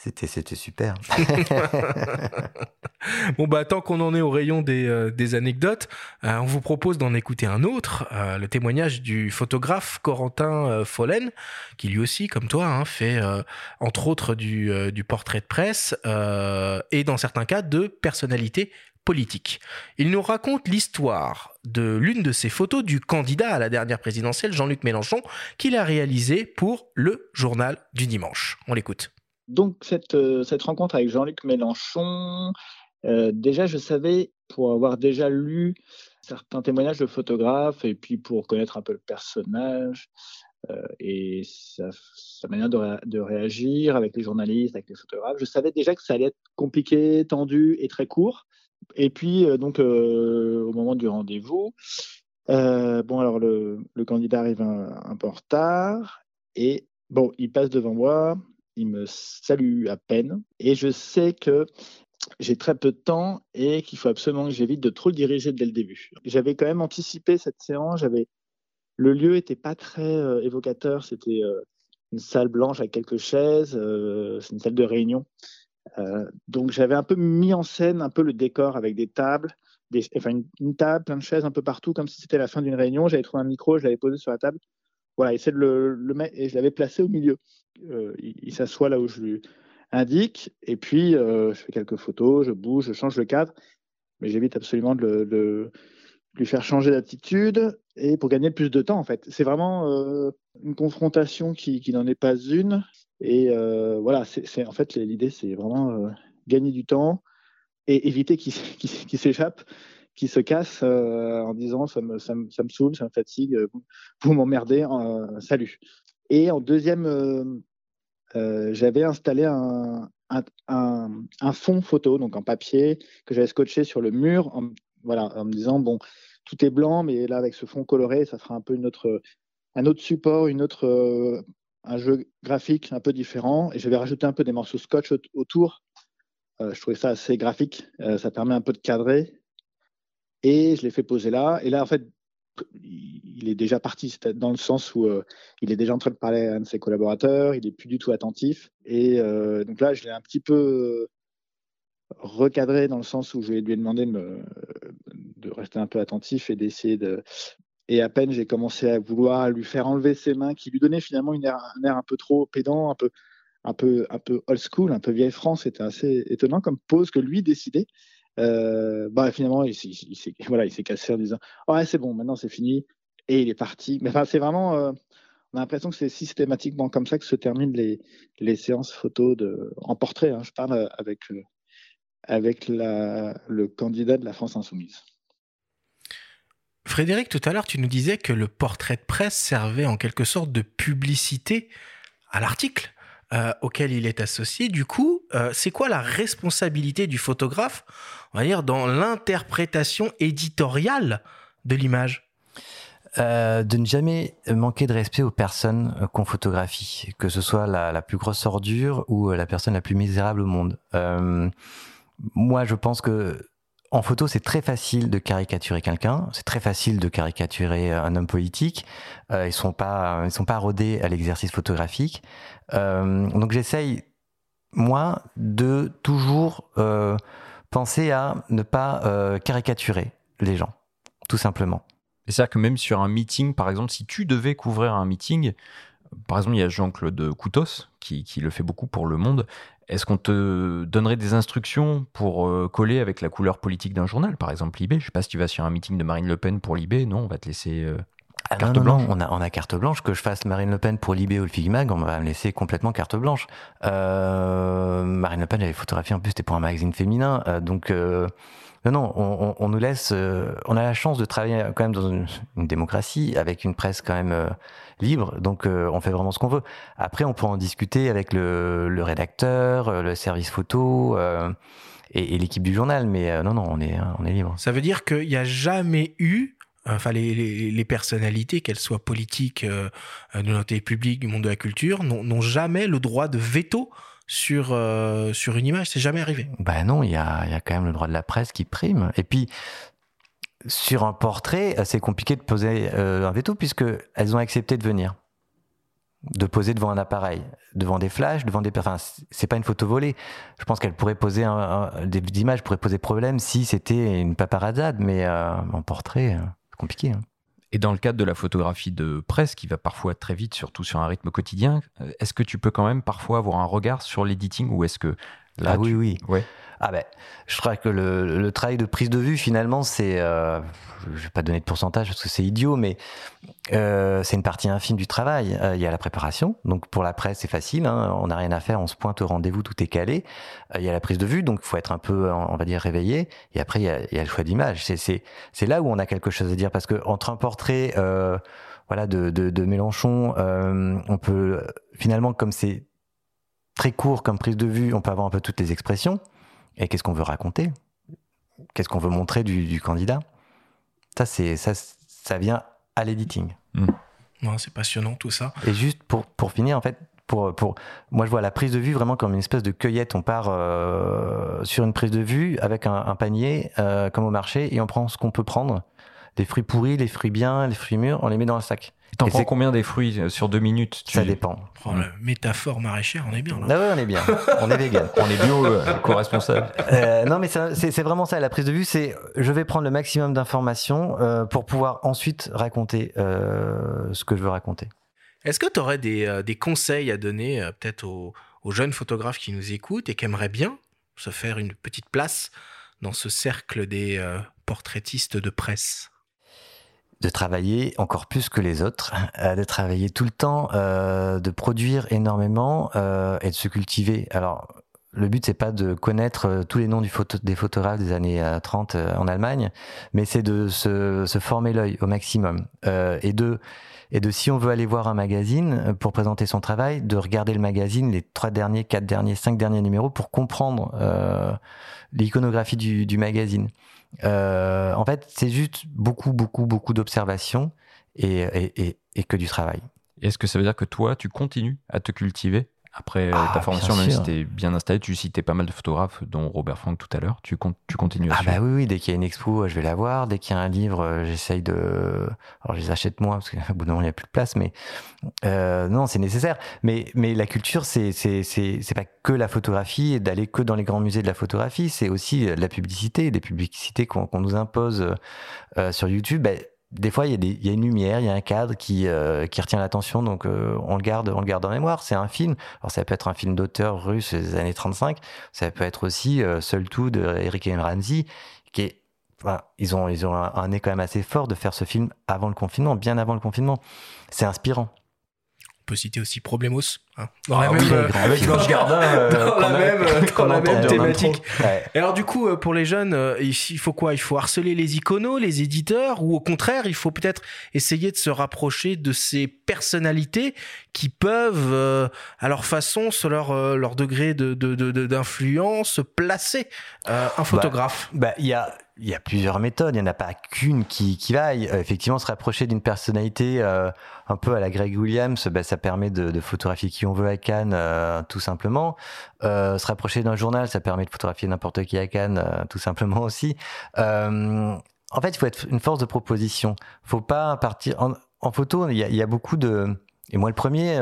c'était, super. [LAUGHS] bon, bah, tant qu'on en est au rayon des, euh, anecdotes, euh, on vous propose d'en écouter un autre, euh, le témoignage du photographe Corentin Follen, qui lui aussi, comme toi, hein, fait entre autres du, du portrait de presse et dans certains cas de personnalité politique. Il nous raconte l'histoire de l'une de ses photos du candidat à la dernière présidentielle, Jean-Luc Mélenchon, qu'il a réalisé pour le journal du dimanche. On l'écoute. Donc cette, euh, cette rencontre avec Jean-Luc Mélenchon, euh, déjà je savais, pour avoir déjà lu certains témoignages de photographes et puis pour connaître un peu le personnage euh, et sa, manière de, réagir avec les journalistes, avec les photographes, je savais déjà que ça allait être compliqué, tendu et très court. Et puis donc au moment du rendez-vous, bon alors le, le candidat arrive un, un peu en retard et bon il passe devant moi il me salue à peine. Et je sais que j'ai très peu de temps et qu'il faut absolument que j'évite de trop le diriger dès le début. J'avais quand même anticipé cette séance. J'avais le lieu était pas très euh, évocateur. C'était euh, une salle blanche avec quelques chaises. Euh, c'est une salle de réunion. donc j'avais un peu mis en scène un peu le décor avec des tables, enfin une, table, plein de chaises un peu partout, comme si c'était la fin d'une réunion. J'avais trouvé un micro, je l'avais posé sur la table. Voilà, essayer de le, le mettre et je l'avais placé au milieu. Euh, il, s'assoit là où je lui indique, et puis euh, je fais quelques photos, je bouge, je change le cadre, mais j'évite absolument de, lui faire changer d'attitude et pour gagner plus de temps en fait. C'est vraiment euh, une confrontation qui, n'en est pas une. Et voilà, c'est en fait l'idée, c'est vraiment gagner du temps et éviter qu'il [LAUGHS] s'échappe, qu'il se casse en disant ça me, ça, me, saoule, ça me fatigue, vous, m'emmerdez, salut. Et en deuxième euh, j'avais installé un, un, fond photo, donc en papier, que j'avais scotché sur le mur, en, voilà, en me disant, bon, tout est blanc, mais là, avec ce fond coloré, ça fera un peu une autre, un autre support, une autre, euh, un jeu graphique un peu différent. Et j'avais rajouté un peu des morceaux scotch autour. Euh, je trouvais ça assez graphique. ça permet un peu de cadrer. Et je l'ai fait poser là. Et là, en fait, il est déjà parti, dans le sens où euh, il est déjà en train de parler à un de ses collaborateurs, il est plus du tout attentif. Et euh, donc là, je l'ai un petit peu euh, recadré dans le sens où je lui ai demandé de, rester un peu attentif et d'essayer de. Et à peine j'ai commencé à vouloir lui faire enlever ses mains, qui lui donnaient finalement une air, un air un peu trop pédant, un peu, un peu, un peu old school, un peu vieille France. C'était assez étonnant comme pose que lui décidait. Euh, bah, finalement, il, s'est voilà, il s'est cassé en disant Ouais, c'est bon, maintenant c'est fini. Et il est parti. Mais enfin, c'est vraiment. Euh, on a l'impression que c'est systématiquement comme ça que se terminent les, les séances photos en portrait. Hein, je parle euh, avec, avec la, le candidat de la France Insoumise. Frédéric, tout à l'heure, tu nous disais que le portrait de presse servait en quelque sorte de publicité à l'article. Euh, auquel il est associé. Du coup, euh, c'est quoi la responsabilité du photographe, on va dire, dans l'interprétation éditoriale de l'image? Euh, de ne jamais manquer de respect aux personnes qu'on photographie, que ce soit la, plus grosse ordure ou la personne la plus misérable au monde. moi, je pense que en photo, c'est très facile de caricaturer quelqu'un, c'est très facile de caricaturer un homme politique. Euh, ils sont sont pas rodés à l'exercice photographique. Euh, donc j'essaye moi de toujours euh, penser à ne pas euh, caricaturer les gens, tout simplement. C'est-à-dire que même sur un meeting, par exemple, si tu devais couvrir un meeting, par exemple, il y a Jean-Claude Coutos qui, le fait beaucoup pour Le Monde. Est-ce qu'on te donnerait des instructions pour coller avec la couleur politique d'un journal, par exemple Libé? Je sais pas si tu vas sur un meeting de Marine Le Pen pour Libé, non, on va te laisser ah carte non, blanche. Non, on a, on a carte blanche. Que je fasse Marine Le Pen pour Libé ou le Figmag, on va me laisser complètement carte blanche. Euh, Marine Le Pen, j'avais photographié en plus, c'était pour un magazine féminin, donc non, non, on, on, nous laisse. on a la chance de travailler quand même dans une, une démocratie avec une presse quand même libre, donc euh, on fait vraiment ce qu'on veut. Après, on peut en discuter avec le, le rédacteur, euh, le service photo euh, et, et l'équipe du journal, mais non, non, on est, on est libre. Ça veut dire qu'il n'y a jamais eu enfin les, personnalités, qu'elles soient politiques, de l'intérêt public, du monde de la culture, n'ont jamais le droit de veto sur, sur une image. C'est jamais arrivé. Ben non, il y a, y a, quand même le droit de la presse qui prime. Et puis, sur un portrait, c'est compliqué de poser un veto puisque elles ont accepté de venir de poser devant un appareil, devant des flashs, devant des. Enfin, c'est pas une photo volée. Je pense qu'elle pourrait poser des images pourraient poser problème si c'était une paparazzade, mais euh, en portrait, euh, compliqué. Hein. Et dans le cadre de la photographie de presse, qui va parfois très vite, surtout sur un rythme quotidien, euh, est-ce que tu peux quand même parfois avoir un regard sur l'editing ou est-ce que là, ah oui, oui. Ouais. Ah ben, je crois que le, travail de prise de vue, finalement, c'est, euh, je vais pas donner de pourcentage parce que c'est idiot, mais euh, c'est une partie infime du travail. Euh, il y a la préparation, donc pour la presse, c'est facile, hein, on n'a rien à faire, on se pointe au rendez-vous, tout est calé. Euh, il y a la prise de vue, donc il faut être un peu, on va dire, réveillé. Et après, il y a, y a le choix d'image. C'est, là où on a quelque chose à dire parce que entre un portrait, euh, voilà, de, de, de Mélenchon, on peut finalement, comme c'est très court comme prise de vue, on peut avoir un peu toutes les expressions. Et qu'est-ce qu'on veut raconter? Qu'est-ce qu'on veut montrer du, candidat? Ça, c'est ça, ça vient à l'editing. Hmm. c'est passionnant tout ça. Et juste pour, pour finir, en fait, pour, pour, moi, je vois la prise de vue vraiment comme une espèce de cueillette. On part euh, sur une prise de vue avec un, panier, euh, comme au marché, et on prend ce qu'on peut prendre. Les fruits pourris, les fruits bien, les fruits mûrs, on les met dans le sac. T'en prends combien des fruits euh, sur deux minutes Ça dépend. Oh, la métaphore maraîchère, on est bien là. Ah ouais, on est bien. on est vegan. on est bio, euh, co-responsable. Euh, non, mais c'est vraiment ça. La prise de vue, c'est je vais prendre le maximum d'informations pour pouvoir ensuite raconter ce que je veux raconter. Est-ce que tu aurais des, des, conseils à donner peut-être aux, aux, jeunes photographes qui nous écoutent et qui aimeraient bien se faire une petite place dans ce cercle des portraitistes de presse? De travailler encore plus que les autres, [LAUGHS] euh, de travailler tout le temps, euh, de produire énormément euh, et de se cultiver. Alors, le but c'est pas de connaître tous les noms des photographes des années 30 en Allemagne, mais c'est de se, se former l'œil au maximum et de et de si on veut aller voir un magazine pour présenter son travail, de regarder le magazine, les trois derniers, quatre derniers, cinq derniers numéros pour comprendre l'iconographie du, du magazine. Euh, en fait, c'est juste beaucoup, beaucoup, beaucoup d'observations et, et, et, que du travail. Est-ce que ça veut dire que toi, tu continues à te cultiver? Après euh, ta ah, formation, même si tu es bien installé, tu citais pas mal de photographes, dont Robert Frank tout à l'heure. Tu, tu continues à Ah, bah oui, oui, dès qu'il y a une expo, je vais la voir. Dès qu'il y a un livre, euh, j'essaye de. Alors, je les achète moi, parce qu'au [LAUGHS] bout d'un moment, il n'y a plus de place, mais euh, non, c'est nécessaire. Mais, mais la culture, c'est pas que la photographie et d'aller que dans les grands musées de la photographie, c'est aussi la publicité, des publicités qu'on nous impose euh, sur YouTube. Bah, des fois, il y, a des, il y, a une lumière, il y a un cadre qui, euh, qui retient l'attention, donc euh, on le garde, on le garde en mémoire. C'est un film. Alors ça peut être un film d'auteur russe des années 35. Ça peut être aussi euh, Seul tout de Eric Ramsey, qui est, enfin, ils ont, ils ont un, un nez quand même assez fort de faire ce film avant le confinement, bien avant le confinement. C'est inspirant peut citer aussi Problemos, hein, dans, la même, avec Blanche Gardin, [LAUGHS] dans la même, thématique. Et alors du coup, euh, pour les jeunes, euh, il faut quoi? Il faut harceler les iconos, les éditeurs, ou au contraire, il faut peut-être essayer de se rapprocher de ces personnalités qui peuvent, euh, à leur façon, sur leur, leur degré d'influence, de, de, placer un bah, photographe? Bah, il y a il y a plusieurs méthodes, il n'y en a pas qu'une qui, qui vaille. Euh, effectivement, se rapprocher d'une personnalité euh, un peu à la Greg Williams, ben, ça permet de, de, photographier qui on veut à Cannes, euh, tout simplement. se rapprocher d'un journal, ça permet de photographier n'importe qui à Cannes, tout simplement aussi. en fait, il faut être une force de proposition. faut pas partir... En, en photo, il y, a, il y a beaucoup de... Et moi, le premier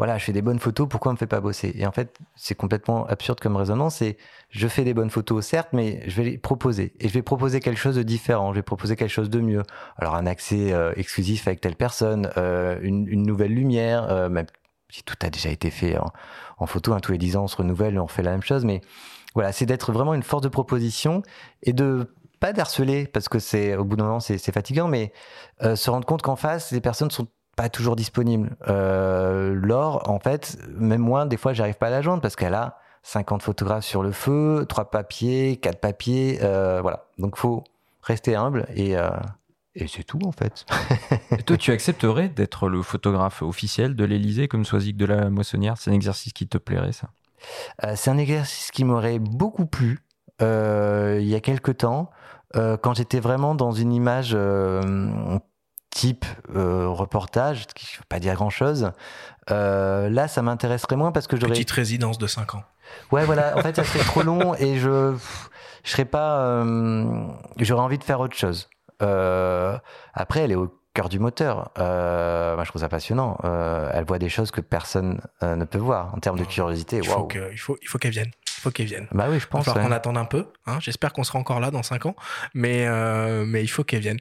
voilà, je fais des bonnes photos, pourquoi on me fait pas bosser? Et en fait, c'est complètement absurde comme raisonnement. C'est, je fais des bonnes photos, certes, mais je vais les proposer. Et je vais proposer quelque chose de différent, je vais proposer quelque chose de mieux. Alors, un accès euh, exclusif avec telle personne, euh, une, une, nouvelle lumière, euh, même si tout a déjà été fait en, en photo, hein, tous les 10 ans, on se renouvelle, on refait la même chose. Mais voilà, c'est d'être vraiment une force de proposition et de pas d'harceler, parce que c'est au bout d'un moment, c'est fatigant, mais se rendre compte qu'en face, les personnes sont pas toujours disponible. Euh, Laure, en fait, même moi, des fois, j'arrive pas à la joindre parce qu'elle a 50 photographes sur le feu, trois papiers, quatre papiers, euh, voilà. Donc, faut rester humble et, euh, et c'est tout, en fait. et toi, tu accepterais d'être le photographe officiel de l'Elysée comme Soisic de la Moissonnière? C'est un exercice qui te plairait, ça? Euh, C'est un exercice qui m'aurait beaucoup plu il y a quelques temps. quand j'étais vraiment dans une image type reportage, qui ne veut pas dire grand-chose, là, ça m'intéresserait moins parce que j'aurais... Petite résidence de 5 ans. Ouais, voilà. En fait, ça serait trop long [LAUGHS] et je je serais pas. J'aurais envie de faire autre chose. après, elle est au cœur du moteur. Euh, moi, je trouve ça passionnant. Euh, elle voit des choses que personne euh, ne peut voir en termes de curiosité. Il faut il faut, il faut qu'elle vienne. Il faut qu'elle vienne. Bah oui, je pense. Il va qu'on attende un peu. Hein. J'espère qu'on sera encore là dans 5 ans, mais mais il faut qu'elle vienne.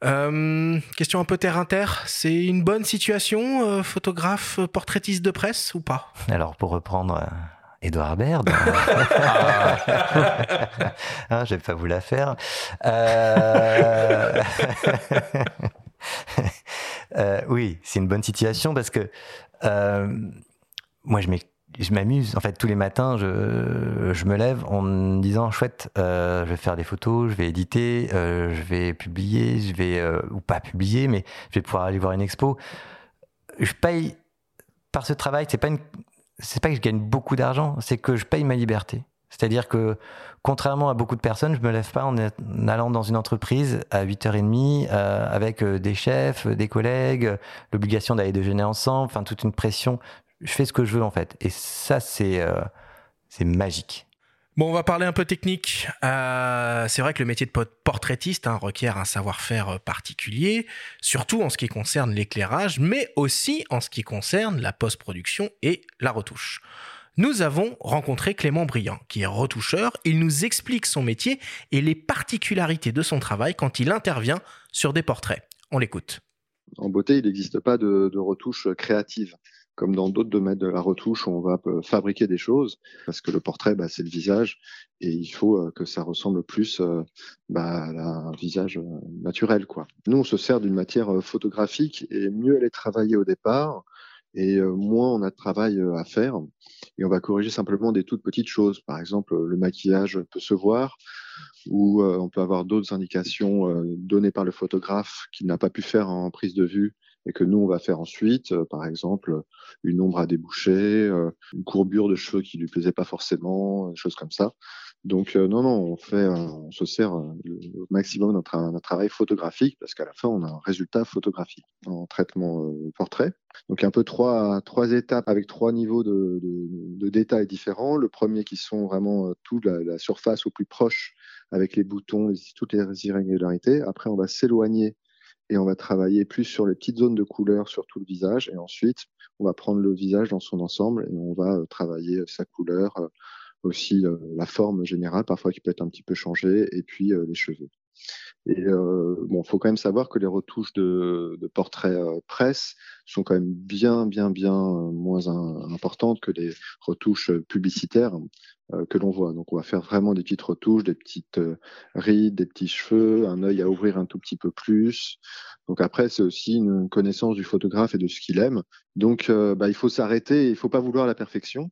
Question un peu terre inter, c'est une bonne situation, photographe, portraitiste de presse ou pas? Alors pour reprendre Edouard Baird. [LAUGHS] ah, je vais pas vous la faire. Euh, [LAUGHS] euh, oui, c'est une bonne situation parce que euh, moi, je m'amuse. En fait, tous les matins, je, je, me lève en me disant chouette, je vais faire des photos, je vais éditer, je vais publier, je vais ou pas publier, mais je vais pouvoir aller voir une expo. Je paye par ce travail. C'est pas une c'est pas que je gagne beaucoup d'argent, c'est que je paye ma liberté. C'est-à-dire que, contrairement à beaucoup de personnes, je me lève pas en allant dans une entreprise à 8h30 euh, avec euh, des chefs, des collègues, l'obligation d'aller déjeuner ensemble, enfin toute une pression. Je fais ce que je veux en fait. Et ça, c'est euh, c'est magique. Bon, on va parler un peu technique. Euh, c'est vrai que le métier de portraitiste hein, requiert un savoir-faire euh, particulier, surtout en ce qui concerne l'éclairage, mais aussi en ce qui concerne la post-production et la retouche. Nous avons rencontré Clément Briand, qui est retoucheur. Il nous explique son métier et les particularités de son travail quand il intervient sur des portraits. On l'écoute. En beauté, il n'existe pas de, de retouche créative comme dans d'autres domaines de la retouche, on va euh, fabriquer des choses, parce que le portrait, bah, c'est le visage, et il faut euh, que ça ressemble plus euh, bah, à un visage naturel. Quoi. Nous, on se sert d'une matière photographique, et mieux elle est travaillée au départ, et moins on a de travail à faire, et on va corriger simplement des toutes petites choses. Par exemple, le maquillage peut se voir, ou on peut avoir d'autres indications données par le photographe qu'il n'a pas pu faire en prise de vue et que nous on va faire ensuite, euh, par exemple une ombre à déboucher, euh, une courbure de cheveux qui lui plaisait pas forcément, des choses comme ça. Donc euh, non non, on fait, on se sert le maximum d'un travail photographique parce qu'à la fin on a un résultat photographique en traitement portrait. Donc un peu trois trois étapes avec trois niveaux de, de, détails différents. Le premier qui sont vraiment toute la, la surface au plus proche avec les boutons, toutes les irrégularités. Après on va s'éloigner et on va travailler plus sur les petites zones de couleur sur tout le visage et ensuite on va prendre le visage dans son ensemble et on va euh, travailler sa couleur, euh, aussi euh, la forme générale parfois qui peut être un petit peu changée et puis les cheveux. Et euh, bon, faut quand même savoir que les retouches de, de portraits euh, presse sont quand même bien, bien, bien moins importantes que les retouches publicitaires euh, que l'on voit. Donc, on va faire vraiment des petites retouches, des petites rides, des petits cheveux, un œil à ouvrir un tout petit peu plus. Donc après, c'est aussi une connaissance du photographe et de ce qu'il aime. Donc, bah, il faut s'arrêter, il faut pas vouloir la perfection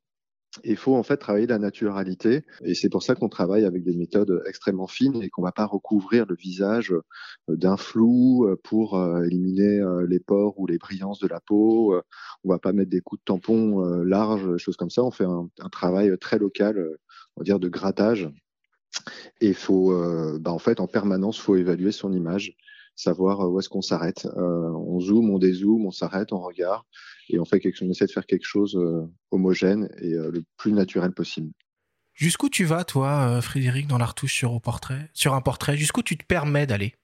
il faut en fait travailler la naturalité et c'est pour ça qu'on travaille avec des méthodes extrêmement fines et qu'on va pas recouvrir le visage euh, d'un flou euh, pour euh, éliminer les pores ou les brillances de la peau. On va pas mettre des coups de tampon larges, choses comme ça. On fait un, travail très local, on va dire de grattage. Et faut, bah en fait, en permanence, faut évaluer son image savoir où est-ce qu'on s'arrête. on zoome, on dézoome, on s'arrête, on regarde et on fait quelque, on essaie de faire quelque chose euh, homogène et euh, le plus naturel possible. Jusqu'où tu vas, toi, euh, Frédéric, dans la retouche sur, au portrait, sur un portrait? Jusqu'où tu te permets d'aller?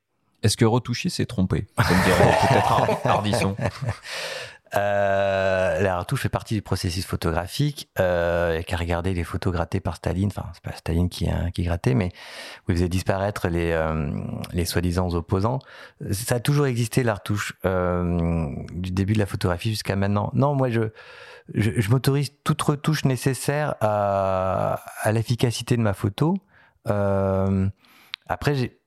Est-ce que retoucher, c'est tromper? Ça me dirait [LAUGHS] peut-être Ardisson. [LAUGHS] Euh, la retouche fait partie du processus photographique. Euh, et qu'à regarder les photos grattées par Staline, enfin c'est pas Staline qui a qui grattait, mais vous faisait disparaître les euh, les soi-disant opposants. Ça a toujours existé la retouche euh, du début de la photographie jusqu'à maintenant. Non, moi je je, je m'autorise toute retouche nécessaire à à l'efficacité de ma photo. Euh, après j'ai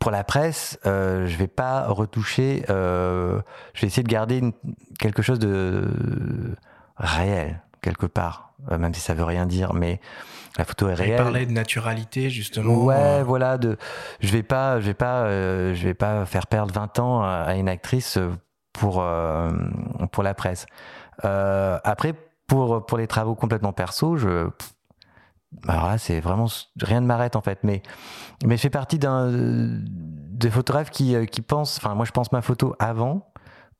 pour la presse, euh, je vais pas retoucher. Euh, je vais essayer de garder quelque chose de réel quelque part, euh, même si ça veut rien dire. Mais la photo est réelle. Parler de naturalité justement. Ouais, voilà. De, je vais pas, je vais pas, euh, je vais pas faire perdre 20 ans à une actrice pour pour la presse. après, pour pour les travaux complètement perso, je alors là, c'est vraiment rien ne m'arrête en fait. Mais mais je fais partie d'un des photographes qui qui pensent. Enfin, moi, je pense ma photo avant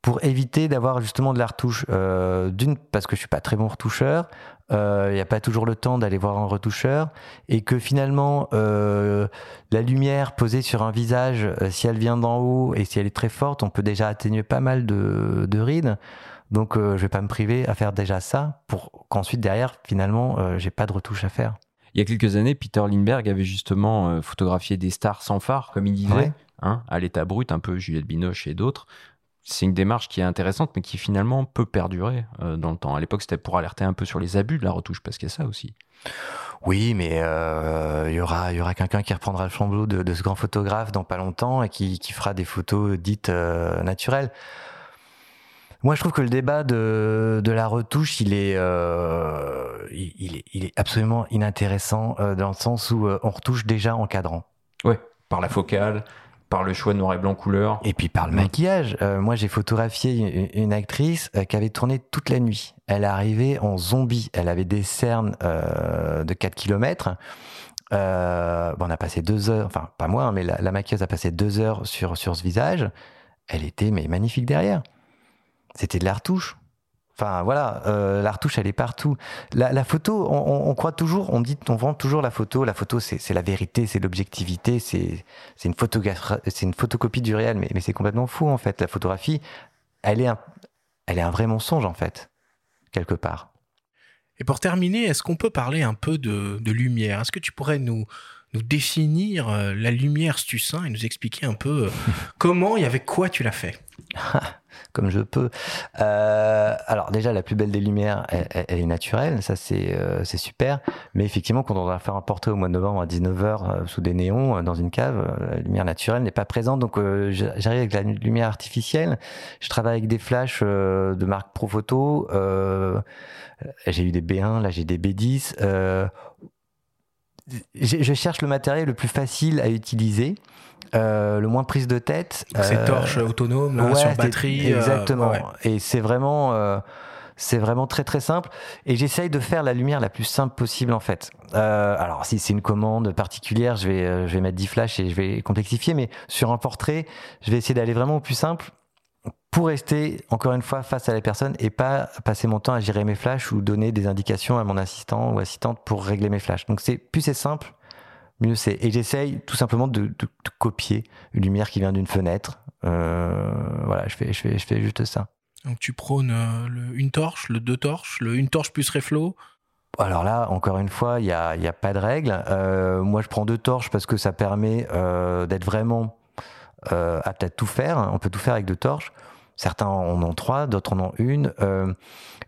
pour éviter d'avoir justement de la retouche. Euh, d'une, parce que je suis pas très bon retoucheur, il euh, n'y a pas toujours le temps d'aller voir un retoucheur, et que finalement, euh, la lumière posée sur un visage, si elle vient d'en haut et si elle est très forte, on peut déjà atténuer pas mal de, de rides. Donc, je vais pas me priver à faire déjà ça pour qu'ensuite derrière, finalement, j'ai pas de retouche à faire. Il y a quelques années, Peter Lindbergh avait justement photographié des stars sans phare, comme il disait. Hein, à l'état brut, un peu Juliette Binoche et d'autres c'est une démarche qui est intéressante, mais qui finalement peut perdurer euh, dans le temps. À l'époque, c'était pour alerter un peu sur les abus de la retouche, parce qu'il y a ça aussi. Oui, mais euh, il y aura, y aura quelqu'un qui reprendra le flambeau de, ce grand photographe dans pas longtemps et qui, fera des photos dites euh, naturelles. Moi, je trouve que le débat de, la retouche, il est, il, est, il est absolument inintéressant dans le sens où on retouche déjà en cadrant. Oui, par la focale, par le choix de noir et blanc couleur. Et puis par le maquillage. Euh, moi, j'ai photographié une, actrice euh, qui avait tourné toute la nuit. Elle arrivait en zombie. Elle avait des cernes euh, de 4 km. bon, on a passé deux heures, enfin pas moi, hein, mais la, maquilleuse a passé deux heures sur, sur ce visage. Elle était mais magnifique derrière. C'était de la retouche. Enfin voilà, euh, la retouche elle est partout. La, photo, on, croit toujours, on dit, on vend toujours la photo. La photo c'est la vérité, c'est l'objectivité, c'est une c'est une photocopie du réel, mais, c'est complètement fou en fait. La photographie, elle est un, elle est un vrai mensonge en fait, quelque part. Et pour terminer, est-ce qu'on peut parler un peu de lumière? Est-ce que tu pourrais nous nous définir euh, la lumière Stussin et nous expliquer un peu euh, [LAUGHS] comment et avec quoi tu l'as fait [LAUGHS] comme je peux. Euh, alors déjà, la plus belle des lumières, elle, est naturelle, ça c'est euh, super. Mais effectivement, quand on va faire un portrait au mois de novembre à 19h euh, sous des néons dans une cave, la lumière naturelle n'est pas présente. Donc j'arrive avec la lumière artificielle. Je travaille avec des flashs de marque Profoto. j'ai eu des B1, là j'ai des B10 je cherche le matériel le plus facile à utiliser. Euh, le moins prise de tête. C'est euh, torche autonome sur batterie. Euh, exactement. Et c'est vraiment, c'est vraiment très très simple. Et j'essaye de faire la lumière la plus simple possible en fait. alors si c'est une commande particulière, je vais, je vais mettre 10 flashs et je vais complexifier. Mais sur un portrait, je vais essayer d'aller vraiment au plus simple pour rester encore une fois face à la personne et pas passer mon temps à gérer mes flashs ou donner des indications à mon assistant ou assistante pour régler mes flashs. Donc c'est plus c'est simple, mieux c'est. Et j'essaye tout simplement de, copier une lumière qui vient d'une fenêtre. Euh, voilà, je fais, je fais, je fais juste ça. Donc tu prônes euh, une torche, le deux torches, le une torche plus reflow alors là, encore une fois, il n'y a, y a, pas de règle. Euh, moi, je prends deux torches parce que ça permet d'être vraiment apte à tout faire. On peut tout faire avec deux torches. Certains en ont trois, d'autres en ont une. Euh,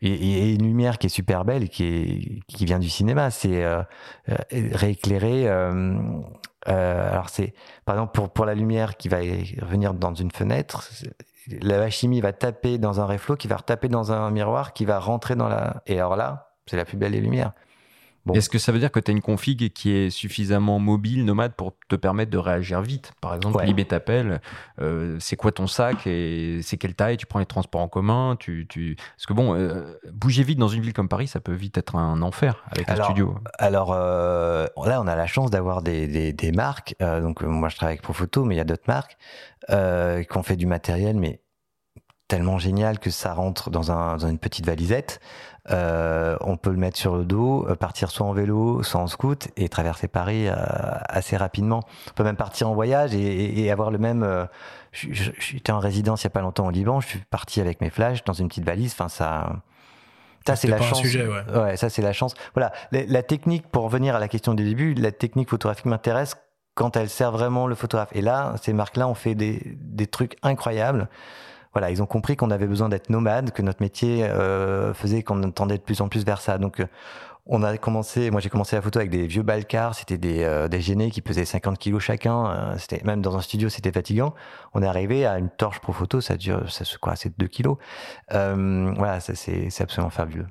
et, une lumière qui est super belle et qui, vient du cinéma, c'est euh, euh rééclairer. Euh, euh, alors c'est, par exemple, pour, pour la lumière qui va venir dans une fenêtre, la chimie va taper dans un reflot, qui va retaper dans un miroir, qui va rentrer dans la. Et alors là, c'est la plus belle des lumières. Est-ce que ça veut dire que tu as une config qui est suffisamment mobile, nomade, pour te permettre de réagir vite? Par exemple, ouais. Libé t'appelle, euh, c'est quoi ton sac et c'est quelle taille? Tu prends les transports en commun tu, tu... Parce que bon, euh, bouger vite dans une ville comme Paris, ça peut vite être un enfer avec un studio. Alors euh, là, on a la chance d'avoir des, des, des, marques. donc moi, je travaille avec Profoto, mais il y a d'autres marques qui ont fait du matériel, mais tellement génial que ça rentre dans, un, dans une petite valisette. Euh, on peut le mettre sur le dos, euh, partir soit en vélo, soit en scoot et traverser Paris euh, assez rapidement. On peut même partir en voyage et, avoir le même. J'étais en résidence il y a pas longtemps au Liban. Je suis parti avec mes flashs dans une petite valise. Enfin, ça. Ça c'est la chance. Sujet, ouais. ça c'est la chance. Voilà, la, technique pour revenir à la question du début, la technique photographique m'intéresse quand elle sert vraiment le photographe. Et là, ces marques-là ont fait des, des trucs incroyables voilà, ils ont compris qu'on avait besoin d'être nomade, que notre métier euh, faisait qu'on tendait de plus en plus vers ça. Donc euh, on a commencé, moi j'ai commencé la photo avec des vieux balcars, c'était des, euh, des gênés qui pesaient 50 kilos chacun, euh, c'était même dans un studio c'était fatigant. On est arrivé à une torche pro photo, ça dure, ça quoi, c'est 2 kilos. Euh, voilà, ça c'est absolument fabuleux.